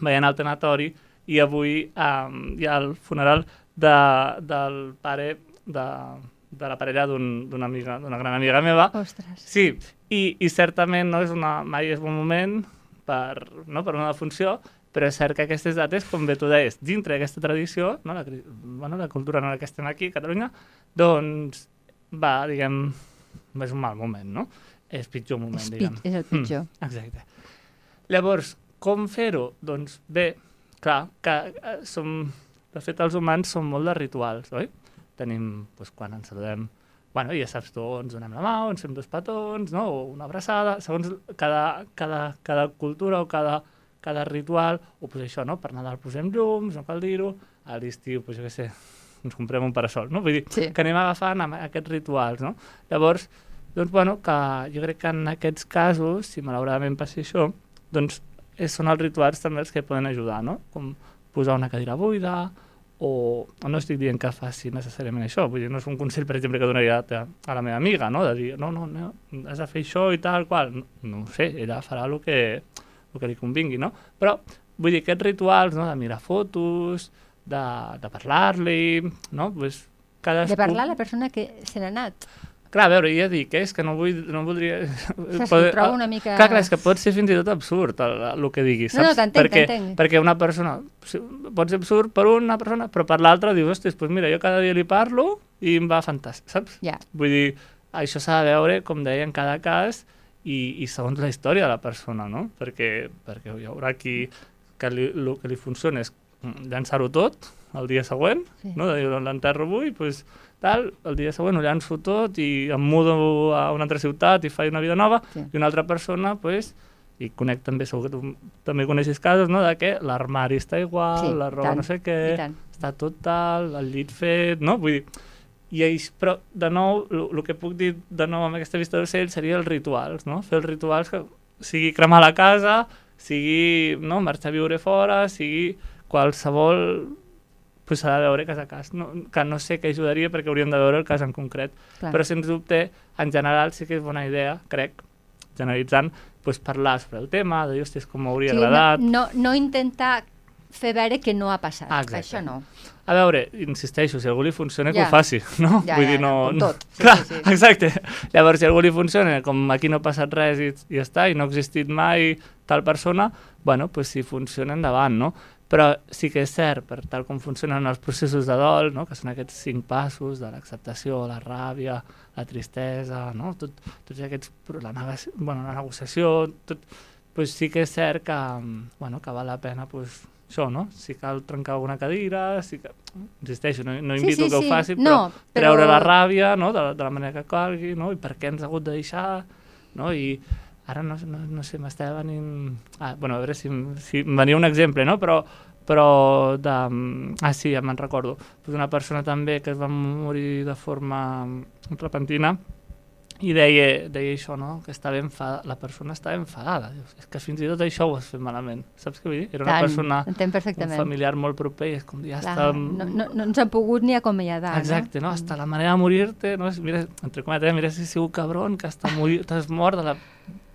[SPEAKER 3] veient el tanatori i avui um, hi ha el funeral de, del pare de, de la parella d'un- d'una amiga, d'una gran amiga meva.
[SPEAKER 2] Ostres.
[SPEAKER 3] Sí, i, i certament no és una, mai és bon moment per, no, per una defunció, però és cert que aquestes dates, com bé tu deies, dintre d'aquesta tradició, no, la, bueno, la cultura en la que estem aquí, a Catalunya, doncs va, diguem, és un mal moment, no? És pitjor moment,
[SPEAKER 2] És,
[SPEAKER 3] diguem.
[SPEAKER 2] és el pitjor.
[SPEAKER 3] Mm, exacte. Llavors, com fer-ho? Doncs bé, clar, que eh, som... De fet, els humans som molt de rituals, oi? Tenim, doncs, quan ens saludem, bueno, ja saps tu, ens donem la mà, ens fem dos petons, no? o una abraçada, segons cada, cada, cada cultura o cada, cada ritual, o pues això, no? per Nadal posem llums, no cal dir-ho, a l'estiu, pues, jo què sé, ens comprem un parasol, no? Vull dir,
[SPEAKER 2] Sí.
[SPEAKER 3] que anem agafant amb aquests rituals, no? Llavors, doncs, bueno, que jo crec que en aquests casos, si malauradament passi això, doncs eh, són els rituals també els que poden ajudar, no? Com posar una cadira buida, o, o no estic dient que faci necessàriament això, vull dir, no és un consell, per exemple, que donaria a, a la meva amiga, no? De dir, no, no, no, has de fer això i tal, qual. No, no ho sé, ella farà el que, el que li convingui, no? Però, vull dir, aquests rituals, no?, de mirar fotos, de, de parlar-li, no? Pues, cadascú...
[SPEAKER 2] De parlar a la persona que se n'ha anat.
[SPEAKER 3] Clar, a veure, ja dic, eh, és que no vull, no voldria...
[SPEAKER 2] Ho trobo una mica...
[SPEAKER 3] Clar, clar, és que pot ser fins i tot absurd el, el que diguis,
[SPEAKER 2] No,
[SPEAKER 3] saps?
[SPEAKER 2] no, t'entenc,
[SPEAKER 3] perquè, perquè una persona... Pot ser absurd per una persona, però per l'altra dius, hòstia, doncs mira, jo cada dia li parlo i em va fantàstic, saps?
[SPEAKER 2] Ja,
[SPEAKER 3] Vull dir, això s'ha de veure, com deia, en cada cas i, i segons la història de la persona, no? Perquè, perquè hi haurà qui que li, el que li funciona és llançar-ho tot el dia següent,
[SPEAKER 2] Sí.
[SPEAKER 3] no? de dir, l'enterro avui, doncs, tal, el dia següent ho llanço tot i em mudo a una altra ciutat i faig una vida nova,
[SPEAKER 2] Sí.
[SPEAKER 3] i una altra persona, doncs, i conec també, segur que tu també coneixes casos, no?, de que l'armari està igual,
[SPEAKER 2] Sí,
[SPEAKER 3] la roba
[SPEAKER 2] tant,
[SPEAKER 3] no sé què, està tot tal, el llit fet, no? Vull dir, i ells, però, de nou, el que puc dir de nou amb aquesta vista d'ocell seria els rituals, no? Fer els rituals que sigui cremar la casa, sigui no, marxar a viure fora, sigui qualsevol pues s'ha de veure cas a cas. No, que no sé què ajudaria perquè hauríem de veure el cas en concret.
[SPEAKER 2] Clar.
[SPEAKER 3] Però, sens dubte, en general sí que és bona idea, crec, generalitzant, pues, parlar sobre el tema, de dir, hòstia, com m'hauria
[SPEAKER 2] Sí,
[SPEAKER 3] agradat.
[SPEAKER 2] no, no, no intentar fer veure que no ha passat.
[SPEAKER 3] Ah, exacte.
[SPEAKER 2] Això no.
[SPEAKER 3] A veure, insisteixo, si algú li funciona, que
[SPEAKER 2] Ja.
[SPEAKER 3] ho faci, no?
[SPEAKER 2] Ja,
[SPEAKER 3] Vull
[SPEAKER 2] ja,
[SPEAKER 3] dir, no...
[SPEAKER 2] com
[SPEAKER 3] no-
[SPEAKER 2] tot. Sí,
[SPEAKER 3] Clar,
[SPEAKER 2] sí, sí.
[SPEAKER 3] exacte. Llavors, si algú li funciona, com aquí no ha passat res i, i ja està, i no ha existit mai tal persona, bueno, pues si funciona, endavant, no? Però sí que és cert, per tal com funcionen els processos de dol, no? que són aquests cinc passos de l'acceptació, la ràbia, la tristesa, no? Tot, tots aquests... La, bueno, la negociació, tot, pues sí que és cert que, mm, bueno, que val la pena pues, això, no? Si cal trencar alguna cadira, si que... insisteixo, no, no
[SPEAKER 2] Sí,
[SPEAKER 3] invito
[SPEAKER 2] sí,
[SPEAKER 3] que ho
[SPEAKER 2] sí.
[SPEAKER 3] faci, però,
[SPEAKER 2] No, però-
[SPEAKER 3] treure la ràbia no? de, la- de la manera que calgui, no? i per què ens ha hagut de deixar, no? i ara no, no, no sé, m'estava venint... Ah, bueno, a veure si, si em venia un exemple, no? però, però de... Ah, sí, ja me'n recordo. Pues una persona també que es va morir de forma repentina i deia, deia això, no? que estava enfadada, la persona estava enfadada. Dius, és que fins i tot això ho has fet malament. Saps què vull dir? Era una
[SPEAKER 2] Tant,
[SPEAKER 3] persona, un familiar molt proper, i és com dir, ja
[SPEAKER 2] Clar,
[SPEAKER 3] està...
[SPEAKER 2] no, no, no ens han pogut ni acomiadar.
[SPEAKER 3] Exacte, no? Hasta la manera de morir-te, no? Mira, entre cometes, mira si sigut cabron, que hasta morir, t'has mort de la...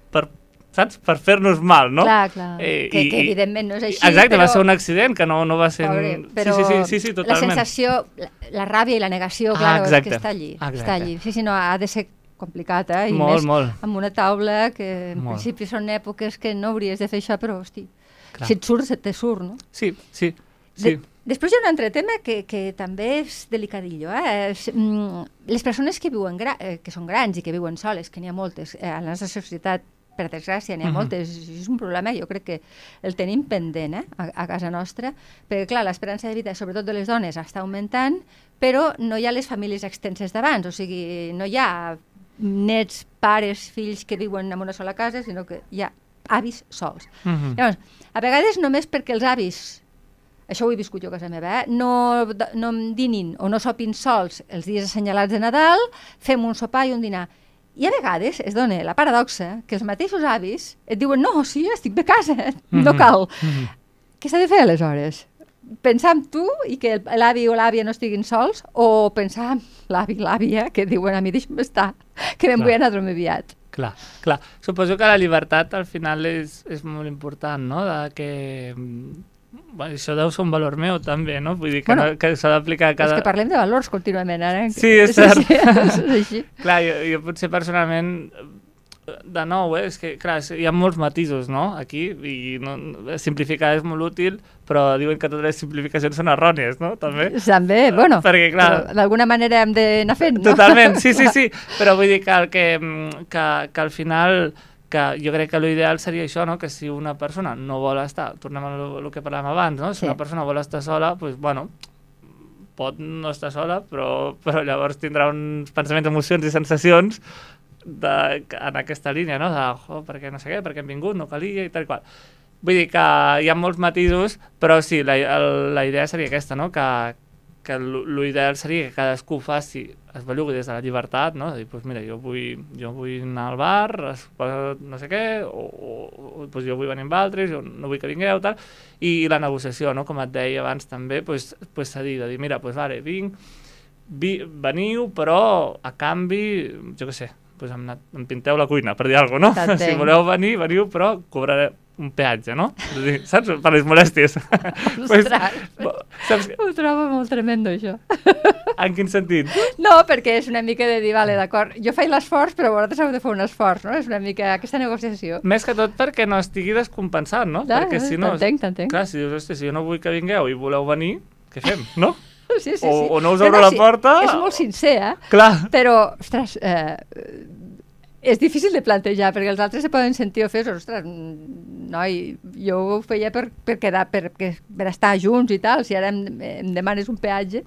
[SPEAKER 3] per, saps? Per fer-nos mal, no?
[SPEAKER 2] Clar, clar.
[SPEAKER 3] Eh,
[SPEAKER 2] que,
[SPEAKER 3] i-
[SPEAKER 2] que evidentment no és així,
[SPEAKER 3] Exacte,
[SPEAKER 2] però...
[SPEAKER 3] va ser un accident, que no, no va ser...
[SPEAKER 2] Pobre, però
[SPEAKER 3] sí, sí, sí, sí, sí,
[SPEAKER 2] la
[SPEAKER 3] totalment.
[SPEAKER 2] sensació, la, la ràbia i la negació,
[SPEAKER 3] Ah,
[SPEAKER 2] clar, és que està allí.
[SPEAKER 3] exacte.
[SPEAKER 2] Està allí. Sí, sí, no, ha de ser complicat, eh? I
[SPEAKER 3] Molt,
[SPEAKER 2] més
[SPEAKER 3] molt.
[SPEAKER 2] amb una taula que en
[SPEAKER 3] Molt.
[SPEAKER 2] principi són èpoques que no hauries de fer això, però, hosti,
[SPEAKER 3] Clar.
[SPEAKER 2] si et surt, se te surt, no?
[SPEAKER 3] Sí, sí, sí.
[SPEAKER 2] De, després hi ha un altre tema que, que també és delicadillo. Eh? Mm, les persones que, viuen gra eh, que són grans i que viuen soles, que n'hi ha moltes, eh, a la nostra societat, per desgràcia, n'hi ha
[SPEAKER 3] Mhm.
[SPEAKER 2] moltes, i és un problema, jo crec que el tenim pendent eh, a, a casa nostra, perquè clar, l'esperança de vida, sobretot de les dones, està augmentant, però no hi ha les famílies extenses d'abans, o sigui, no hi ha nets, pares, fills que viuen en una sola casa, sinó que hi ha avis sols.
[SPEAKER 3] Mhm.
[SPEAKER 2] Llavors, a vegades només perquè els avis, això ho he viscut jo a casa meva, eh? no, no em dinin o no sopin sols els dies assenyalats de Nadal, fem un sopar i un dinar. I a vegades es dona la paradoxa que els mateixos avis et diuen no, sí, estic de casa, no
[SPEAKER 3] Mhm.
[SPEAKER 2] cal.
[SPEAKER 3] Mhm.
[SPEAKER 2] Què s'ha de fer aleshores? Pensar en tu i que l'avi o l'àvia no estiguin sols o pensar en l'avi i l'àvia que diuen a mi deixa'm estar, que me'n vull anar a dormir aviat.
[SPEAKER 3] Clar, clar. Suposo que la llibertat al final és, és molt important, no? De que... Bueno, això deu ser un valor meu també, no? Vull dir que,
[SPEAKER 2] Bueno,
[SPEAKER 3] no, que s'ha d'aplicar a
[SPEAKER 2] Cada... És que parlem de valors contínuament ara.
[SPEAKER 3] Sí, és cert.
[SPEAKER 2] Sí, és així.
[SPEAKER 3] Clar, jo, jo potser personalment, eh, de nou, eh, és que, clar, hi ha molts matisos, no?, aquí, i no- simplificar és molt útil, però diuen que totes les simplificacions són errònies, no?, també.
[SPEAKER 2] També, bueno,
[SPEAKER 3] Perquè, clar-
[SPEAKER 2] d'alguna manera hem d'anar fent, no?
[SPEAKER 3] Totalment, sí, sí, sí, però vull dir que, el que, mm, que, que al final que jo crec que l'ideal seria això, no? que si una persona no vol estar, tornem a el que parlàvem abans, no? si
[SPEAKER 2] Sí.
[SPEAKER 3] una persona vol estar sola, doncs, bueno, pot no estar sola, però, però llavors tindrà uns pensaments, emocions i sensacions de, en aquesta línia, no? de oh, perquè no sé què, perquè hem vingut, no calia i tal i qual. Vull dir que hi ha molts matisos, però sí, la, el, la idea seria aquesta, no? que, que l'ideal seria que cadascú faci, es bellugui des de la llibertat, no? de dir, pues mira, jo vull, jo vull anar al bar, no sé què, o, o, o pues jo vull venir amb altres, jo no vull que vingueu, tal, i la negociació, no? com et deia abans també, pues, pues cedir, de dir, mira, pues vale, vinc, vi, veniu, però a canvi, jo què sé, pues em, em pinteu la cuina, per dir alguna cosa, no? Si voleu venir, veniu, però cobraré un peatge, no? Saps? Per les molèsties. Pues,
[SPEAKER 2] Ostres,
[SPEAKER 3] bo- saps?
[SPEAKER 2] ho trobo molt tremendo, això.
[SPEAKER 3] En quin sentit?
[SPEAKER 2] No, perquè és una mica de dir, vale, d'acord, jo faig l'esforç, però vosaltres heu de fer un esforç, no? És una mica aquesta negociació.
[SPEAKER 3] Més que tot perquè no estigui descompensat, no?
[SPEAKER 2] Clar,
[SPEAKER 3] perquè si no...
[SPEAKER 2] t'entenc, t'entenc.
[SPEAKER 3] Clar, si dius, hosti, si jo no vull que vingueu i voleu venir, què fem, no?
[SPEAKER 2] Sí, sí,
[SPEAKER 3] o-
[SPEAKER 2] sí.
[SPEAKER 3] o no us obro la porta,
[SPEAKER 2] És molt sincer, eh?
[SPEAKER 3] Clar.
[SPEAKER 2] Però, ostres, eh, és difícil de plantejar, perquè els altres se poden sentir ofesos. Ostres, noi, jo ho feia per, per, quedar, per, per, per estar junts i tal, si ara em, em demanes un peatge,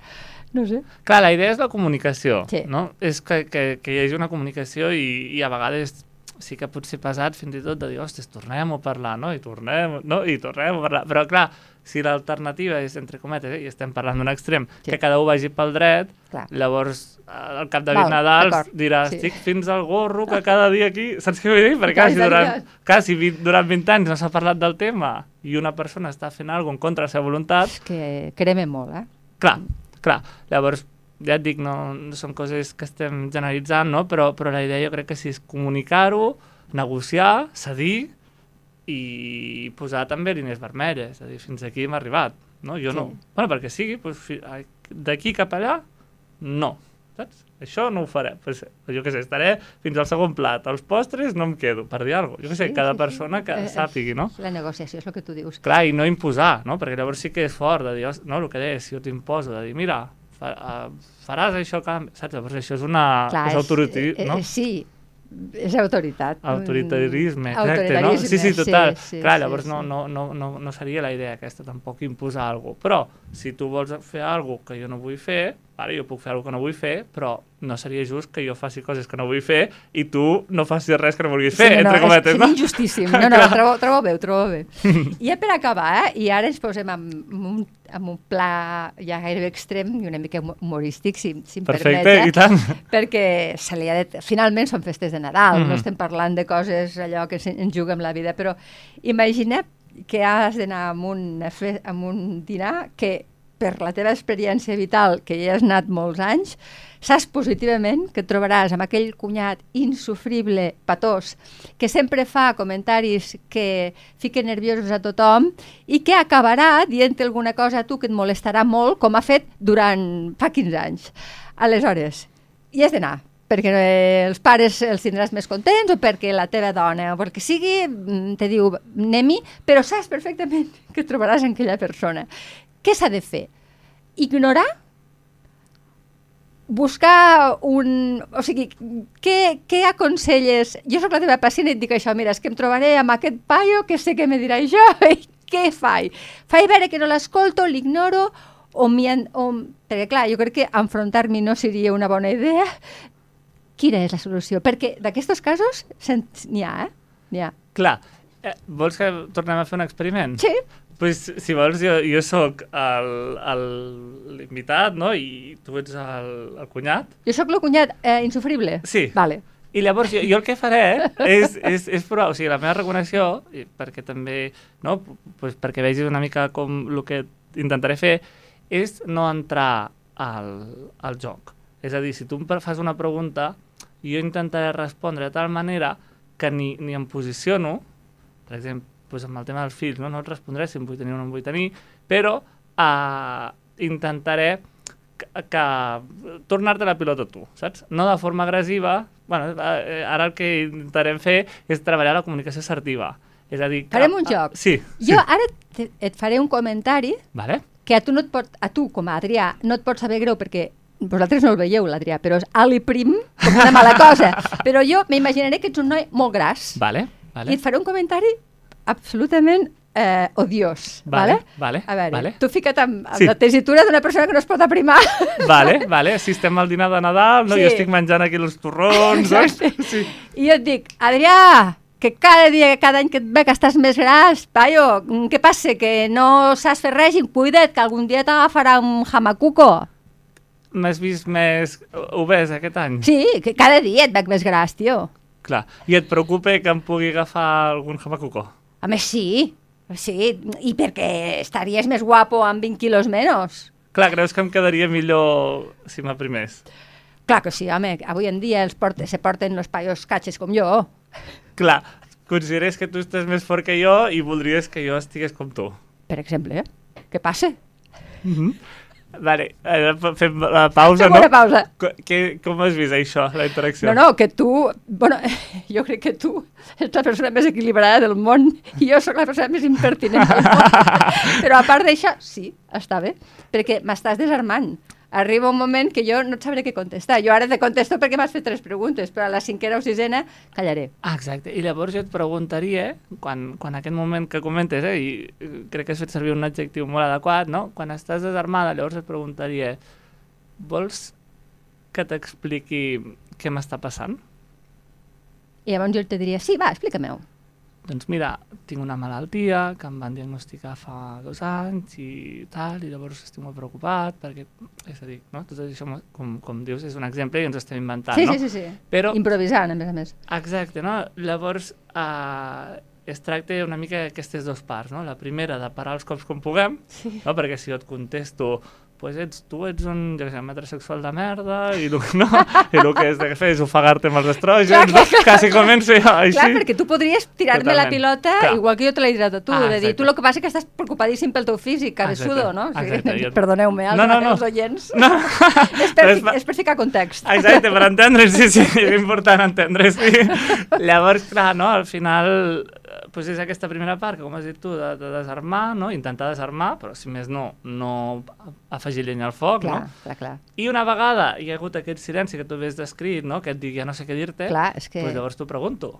[SPEAKER 2] no sé.
[SPEAKER 3] Clar, la idea és la comunicació,
[SPEAKER 2] Sí.
[SPEAKER 3] no? És que, que, que hi hagi una comunicació i, i a vegades sí que pot ser pesat fins i tot de dir, ostres, tornem a parlar, no? I tornem, no? I tornem a parlar. Però, clar, si l'alternativa és, entre cometes, eh, i estem parlant d'un extrem,
[SPEAKER 2] Sí.
[SPEAKER 3] que cada un vagi pel dret,
[SPEAKER 2] Clar.
[SPEAKER 3] llavors eh, al cap de
[SPEAKER 2] Val,
[SPEAKER 3] 20 Nadals
[SPEAKER 2] d'acord,
[SPEAKER 3] dirà,
[SPEAKER 2] sí.
[SPEAKER 3] estic fins al gorro que cada dia aquí... Saps què vull dir? Perquè clar, si
[SPEAKER 2] Cada
[SPEAKER 3] durant,
[SPEAKER 2] dia.
[SPEAKER 3] clar, si vi- durant 20 anys no s'ha parlat del tema i una persona està fent alguna en contra de la seva voluntat,
[SPEAKER 2] És que creme molt, eh?
[SPEAKER 3] Clar, clar. Llavors, ja et dic, no, no són coses que estem generalitzant, no? però, però la idea jo crec que sí és comunicar-ho, negociar, cedir i posar també línies vermelles, és a dir, fins aquí hem arribat. No? Jo
[SPEAKER 2] Sí.
[SPEAKER 3] no. Bueno, perquè sigui, doncs, d'aquí cap allà, no. Saps? Això no ho faré. Pues, jo què sé, estaré fins al segon plat. Els postres no em quedo, per dir alguna cosa. Jo què sé,
[SPEAKER 2] Sí,
[SPEAKER 3] cada
[SPEAKER 2] sí, sí.
[SPEAKER 3] persona que
[SPEAKER 2] Eh,
[SPEAKER 3] sàpigui, no?
[SPEAKER 2] La negociació és el que tu dius.
[SPEAKER 3] Clar, i no imposar, no? Perquè llavors sí que és fort de dir, "Os- no, el que deies, si jo t'imposo, de dir, mira, uh, faràs això, que... saps? Llavors això és una...
[SPEAKER 2] Clar,
[SPEAKER 3] és autoriti...
[SPEAKER 2] eh,
[SPEAKER 3] no?
[SPEAKER 2] eh, sí, és autoritat.
[SPEAKER 3] Autoritarisme,
[SPEAKER 2] Mm,
[SPEAKER 3] exacte, no? Sí, sí, total.
[SPEAKER 2] Sí, sí,
[SPEAKER 3] Clar,
[SPEAKER 2] sí,
[SPEAKER 3] llavors
[SPEAKER 2] sí.
[SPEAKER 3] No, no, no, no, no seria la idea aquesta, tampoc imposar alguna cosa. Però, si tu vols fer alguna que jo no vull fer, ara jo puc fer alguna que no vull fer, però no seria just que jo faci coses que no vull fer i tu no facis res que no vulguis fer,
[SPEAKER 2] sí, no,
[SPEAKER 3] entre
[SPEAKER 2] no,
[SPEAKER 3] cometes,
[SPEAKER 2] és,
[SPEAKER 3] no?
[SPEAKER 2] És injustíssim. No, no, trobo, trobo bé, ho trobo bé. I ja per acabar, eh, i ara ens posem amb, amb, un, amb un pla ja gairebé extrem i una mica humo- humorístic, si, si em
[SPEAKER 3] Perfecte,
[SPEAKER 2] permets.
[SPEAKER 3] i tant.
[SPEAKER 2] perquè se li ha de... finalment són festes de Nadal,
[SPEAKER 3] Mhm.
[SPEAKER 2] no estem parlant de coses allò que ens juguem la vida, però imagina que has d'anar a un, a un dinar que per la teva experiència vital, que ja has anat molts anys, saps positivament que et trobaràs amb aquell cunyat insufrible, patós, que sempre fa comentaris que fiquen nerviosos a tothom i que acabarà dient alguna cosa a tu que et molestarà molt, com ha fet durant fa 15 anys. Aleshores, hi has d'anar, perquè els pares els tindràs més contents o perquè la teva dona o perquè sigui, mm, te diu anem-hi, però saps perfectament que trobaràs en aquella persona. Què s'ha de fer? Ignorar? Buscar un... O sigui, què, què aconselles? Jo sóc la teva pacient i et dic això, mira, és que em trobaré amb aquest paio que sé que me dirà això, i què faig? Faig veure que no l'escolto, l'ignoro, o, en- o... Perquè, clar, jo crec que enfrontar-m'hi no seria una bona idea. Quina és la solució? Perquè d'aquests casos n'hi ha, eh? N'hi ha.
[SPEAKER 3] Clar, eh, vols que tornem a fer un experiment?
[SPEAKER 2] Sí,
[SPEAKER 3] Pues, si vols, jo, jo sóc l'invitat, no? I tu ets el, el cunyat.
[SPEAKER 2] jo sóc el cunyat eh, insufrible.
[SPEAKER 3] Sí.
[SPEAKER 2] Vale.
[SPEAKER 3] I llavors jo, jo el que faré és, és, és provar, o sigui, la meva recomanació, perquè també, no, pues perquè vegis una mica com el que intentaré fer, és no entrar al, al joc. És a dir, si tu em fas una pregunta, jo intentaré respondre de tal manera que ni, ni em posiciono, per exemple, pues amb el tema dels fills, no, no et respondré si em vull tenir o no em vull tenir, però uh, intentaré que, que tornar-te la pilota tu, saps? No de forma agressiva, bueno, eh, ara el que intentarem fer és treballar la comunicació assertiva. És a dir... Que,
[SPEAKER 2] Farem un
[SPEAKER 3] ah,
[SPEAKER 2] joc.
[SPEAKER 3] Sí.
[SPEAKER 2] Jo ara te, et faré un comentari
[SPEAKER 3] Vale?
[SPEAKER 2] que a tu, no et pot, a tu com a Adrià no et pot saber greu perquè vosaltres no el veieu, l'Adrià, però és ali prim com una mala cosa. Però jo m'imaginaré que ets un noi molt gras
[SPEAKER 3] Vale,
[SPEAKER 2] i
[SPEAKER 3] vale.
[SPEAKER 2] et faré un comentari absolutament eh, odiós.
[SPEAKER 3] Vale,
[SPEAKER 2] Vale?
[SPEAKER 3] vale,
[SPEAKER 2] A veure,
[SPEAKER 3] vale.
[SPEAKER 2] tu fica't amb, amb
[SPEAKER 3] Sí.
[SPEAKER 2] la tesitura d'una persona que no es pot aprimar.
[SPEAKER 3] Vale, vale, si estem al dinar de Nadal, no?
[SPEAKER 2] Sí.
[SPEAKER 3] Jo estic menjant aquí els torrons?
[SPEAKER 2] Exacte.
[SPEAKER 3] Sí.
[SPEAKER 2] I jo et dic, Adrià, que cada dia, cada any que et ve que estàs més gras, paio, què passa? Que no saps fer règim? Cuida't, que algun dia t'agafarà un jamacuco.
[SPEAKER 3] M'has vist més obès aquest any?
[SPEAKER 2] Sí, que cada dia et veig més gras, tio.
[SPEAKER 3] Clar. I et preocupa que em pugui agafar algun jamacuco?
[SPEAKER 2] A més, sí, sí, i perquè estaries més guapo amb 20 quilos menys.
[SPEAKER 3] Clar, creus que em quedaria millor si m'aprimés?
[SPEAKER 2] Clar que sí, home, avui en dia els porte, se porten los paios catxes com jo.
[SPEAKER 3] Clar, consideres que tu estàs més fort que jo i voldries que jo estigués com tu.
[SPEAKER 2] Per exemple, eh? Què passa?
[SPEAKER 3] Vale, eh, fem la pausa,
[SPEAKER 2] Fem
[SPEAKER 3] no?
[SPEAKER 2] una pausa.
[SPEAKER 3] Que, com has vist això, la interacció?
[SPEAKER 2] No, no, que tu... Bueno, jo crec que tu ets la persona més equilibrada del món i jo sóc la persona més impertinent del món. Però a part d'això, sí, està bé, perquè m'estàs desarmant. Arriba un moment que jo no et sabré què contestar. Jo ara te contesto perquè m'has fet tres preguntes, però a la cinquena o sisena callaré.
[SPEAKER 3] Ah, exacte. I llavors jo et preguntaria, quan, quan aquest moment que comentes, eh, i crec que has fet servir un adjectiu molt adequat, no? Quan estàs desarmada, llavors et preguntaria vols que t'expliqui què m'està passant?
[SPEAKER 2] I llavors jo te diria, sí, va, explica-m'ho.
[SPEAKER 3] Doncs mira, tinc una malaltia que em van diagnosticar fa dos anys i tal, i llavors estic molt preocupat perquè, és a dir, no? tot això, com, com dius, és un exemple i ens estem inventant,
[SPEAKER 2] Sí,
[SPEAKER 3] no?
[SPEAKER 2] sí, sí, sí.
[SPEAKER 3] Però,
[SPEAKER 2] Improvisant, a més a més.
[SPEAKER 3] exacte, no? Llavors, eh, es tracta una mica d'aquestes dues parts, no? La primera, de parar els cops com puguem,
[SPEAKER 2] Sí.
[SPEAKER 3] no? perquè si jo et contesto pues ets, tu ets un què sé, metrosexual de merda i el, no? I el que has de fer és ofegar-te amb els estrògens,
[SPEAKER 2] Clar, clar,
[SPEAKER 3] no? quasi comença així.
[SPEAKER 2] Clar, perquè tu podries tirar-me la pilota
[SPEAKER 3] Clar.
[SPEAKER 2] igual que jo te l'he tirat a tu,
[SPEAKER 3] Ah,
[SPEAKER 2] de dir, tu el que passa és que estàs preocupadíssim pel teu físic, cabeçudo,
[SPEAKER 3] Exacte.
[SPEAKER 2] no? O sigui,
[SPEAKER 3] Exacte,
[SPEAKER 2] Perdoneu-me, els,
[SPEAKER 3] No, no, no.
[SPEAKER 2] els oients.
[SPEAKER 3] No.
[SPEAKER 2] és, per,
[SPEAKER 3] és
[SPEAKER 2] és per ficar context.
[SPEAKER 3] Exacte, per entendre, sí, sí, és important entendre, sí. Llavors, clar, no, al final, pues és aquesta primera part, que com has dit tu, de, de desarmar, no? intentar desarmar, però si més no, no afegir llenya al foc,
[SPEAKER 2] Clar,
[SPEAKER 3] no?
[SPEAKER 2] clar, clar.
[SPEAKER 3] I una vegada hi ha hagut aquest silenci que tu havies descrit, no? que et digui ja no sé què dir-te,
[SPEAKER 2] que...
[SPEAKER 3] pues llavors t'ho pregunto.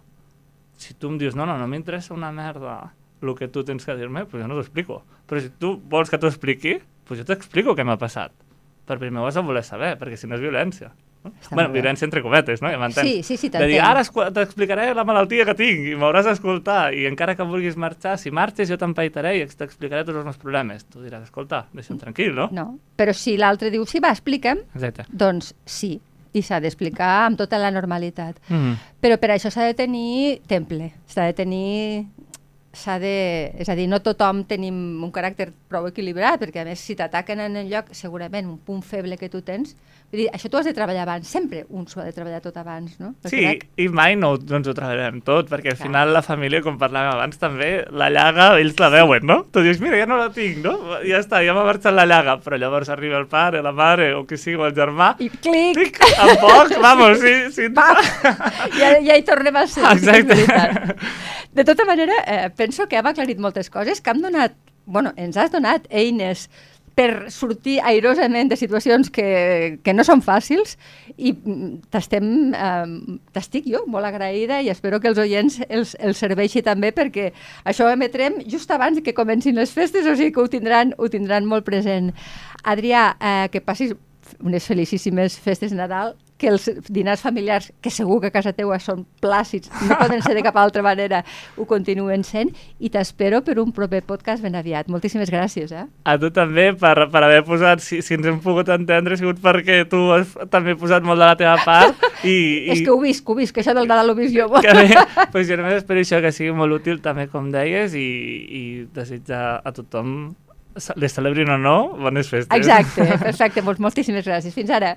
[SPEAKER 3] Si tu em dius, no, no, no m'interessa una merda el que tu tens que dir-me, pues jo no t'ho explico. Però si tu vols que t'ho expliqui, pues jo t'explico què m'ha passat. Per primer ho has de voler saber, perquè si no és violència.
[SPEAKER 2] Està
[SPEAKER 3] bueno, violència entre cometes, no? Ja m'entens.
[SPEAKER 2] Sí, sí, sí,
[SPEAKER 3] De dir,
[SPEAKER 2] t'entenc.
[SPEAKER 3] ara t'explicaré la malaltia que tinc i m'hauràs d'escoltar i encara que vulguis marxar, si marxes jo t'empaitaré i t'explicaré tots els meus problemes. Tu diràs, escolta, deixa'm tranquil, no?
[SPEAKER 2] No, però si l'altre diu, sí, va, explica'm,
[SPEAKER 3] Exacte.
[SPEAKER 2] doncs sí, i s'ha d'explicar amb tota la normalitat.
[SPEAKER 3] Mm -hmm.
[SPEAKER 2] Però per això s'ha de tenir temple, s'ha de tenir... S'ha de... És a dir, no tothom tenim un caràcter prou equilibrat, perquè a més si t'ataquen en el lloc, segurament un punt feble que tu tens, vull dir, això tu has de treballar abans, sempre un s'ho ha de treballar tot abans, no? Jo
[SPEAKER 3] Sí,
[SPEAKER 2] crec.
[SPEAKER 3] i mai no, no ens ho treballarem tot, perquè al
[SPEAKER 2] Clar.
[SPEAKER 3] final la família, com parlàvem abans, també la llaga, ells la veuen, no? Tu dius, mira, ja no la tinc, no? Ja està, ja m'ha marxat la llaga, però llavors arriba el pare, la mare, o qui sigui, o el germà,
[SPEAKER 2] I clic,
[SPEAKER 3] Tic, en poc, vamos, sí, sí.
[SPEAKER 2] pam, ja, ja hi tornem a ser.
[SPEAKER 3] Exacte.
[SPEAKER 2] De tota manera, eh, penso que hem aclarit moltes coses, que hem donat, bueno, ens has donat eines per sortir airosament de situacions que, que no són fàcils i mm, t'estem, eh, t'estic jo molt agraïda i espero que els oients els, els serveixi també perquè això ho emetrem just abans que comencin les festes, o sigui que ho tindran, ho tindran molt present. Adrià, eh, que passis unes felicíssimes festes Nadal, que els dinars familiars, que segur que a casa teua són plàcids, no poden ser de cap altra manera, ho continuen sent, i t'espero per un proper podcast ben aviat. Moltíssimes gràcies, eh?
[SPEAKER 3] A tu també, per, per haver posat, si, si ens hem pogut entendre, ha sigut perquè tu has també posat molt de la teva part i... i
[SPEAKER 2] És que ho visc, ho visc, que això del Nadal ho visc jo.
[SPEAKER 3] que bé, pues jo només espero això que sigui molt útil també, com deies, i, i desitjar a tothom, les celebrin o no, bones festes.
[SPEAKER 2] Exacte, perfecte, moltíssimes gràcies. Fins ara.